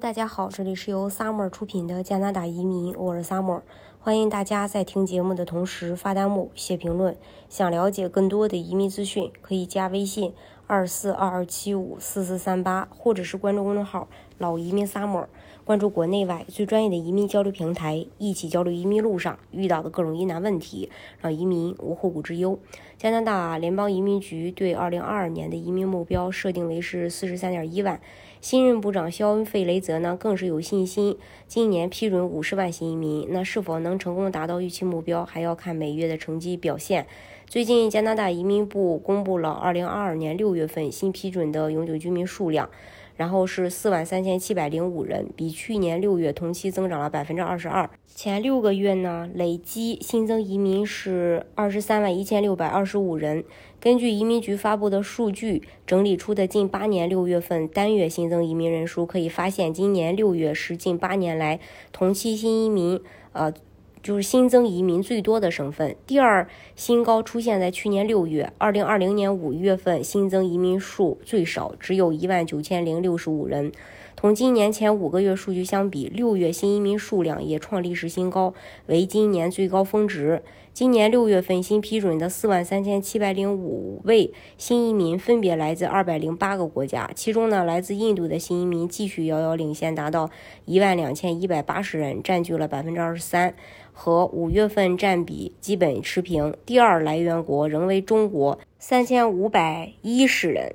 大家好，这里是由 Summer 出品的加拿大移民，我是 Summer，欢迎大家在听节目的同时发弹幕、写评论。想了解更多的移民资讯，可以加微信二四二二七五四四三八，或者是关注公众号“老移民 Summer”，关注国内外最专业的移民交流平台，一起交流移民路上遇到的各种疑难问题，让移民无后顾之忧。加拿大联邦移民局对二零二二年的移民目标设定为是四十三点一万。新任部长肖恩·费雷泽呢，更是有信心，今年批准五十万新移民。那是否能成功达到预期目标，还要看每月的成绩表现。最近，加拿大移民部公布了二零二二年六月份新批准的永久居民数量。然后是四万三千七百零五人，比去年六月同期增长了百分之二十二。前六个月呢，累计新增移民是二十三万一千六百二十五人。根据移民局发布的数据整理出的近八年六月份单月新增移民人数，可以发现，今年六月是近八年来同期新移民，呃。就是新增移民最多的省份，第二新高出现在去年六月，二零二零年五月份新增移民数最少，只有一万九千零六十五人。同今年前五个月数据相比，六月新移民数量也创历史新高，为今年最高峰值。今年六月份新批准的四万三千七百零五位新移民，分别来自二百零八个国家，其中呢，来自印度的新移民继续遥遥领先，达到一万两千一百八十人，占据了百分之二十三，和五月份占比基本持平。第二来源国仍为中国，三千五百一十人。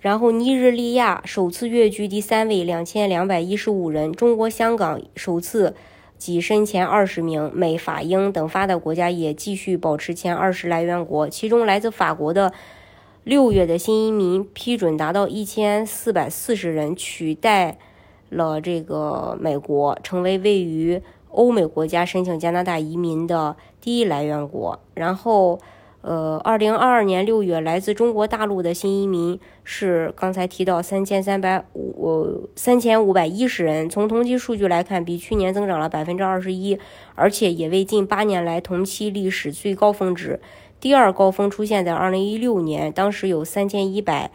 然后尼日利亚首次跃居第三位，两千两百一十五人。中国香港首次。跻身前二十名，美、法、英等发达国家也继续保持前二十来源国。其中，来自法国的六月的新移民批准达到一千四百四十人，取代了这个美国，成为位于欧美国家申请加拿大移民的第一来源国。然后。呃，二零二二年六月，来自中国大陆的新移民是刚才提到三千三百五三千五百一十人。从同期数据来看，比去年增长了百分之二十一，而且也为近八年来同期历史最高峰值。第二高峰出现在二零一六年，当时有三千一百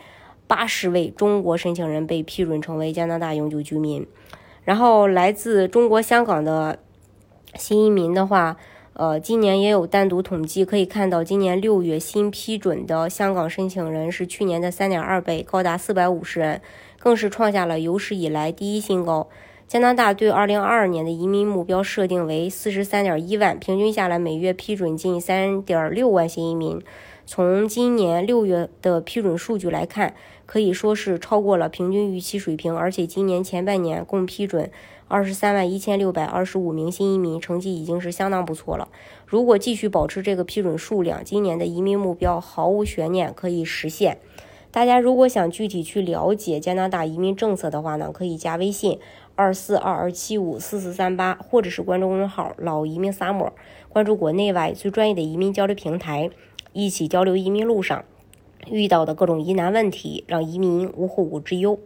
八十位中国申请人被批准成为加拿大永久居民。然后，来自中国香港的新移民的话。呃，今年也有单独统计，可以看到，今年六月新批准的香港申请人是去年的三点二倍，高达四百五十人，更是创下了有史以来第一新高。加拿大对二零二二年的移民目标设定为四十三点一万，平均下来每月批准近三点六万新移民。从今年六月的批准数据来看，可以说是超过了平均预期水平，而且今年前半年共批准二十三万一千六百二十五名新移民，成绩已经是相当不错了。如果继续保持这个批准数量，今年的移民目标毫无悬念可以实现。大家如果想具体去了解加拿大移民政策的话呢，可以加微信二四二二七五四四三八，或者是关注公众号“老移民 summer”，关注国内外最专业的移民交流平台。一起交流移民路上遇到的各种疑难问题，让移民无后顾之忧。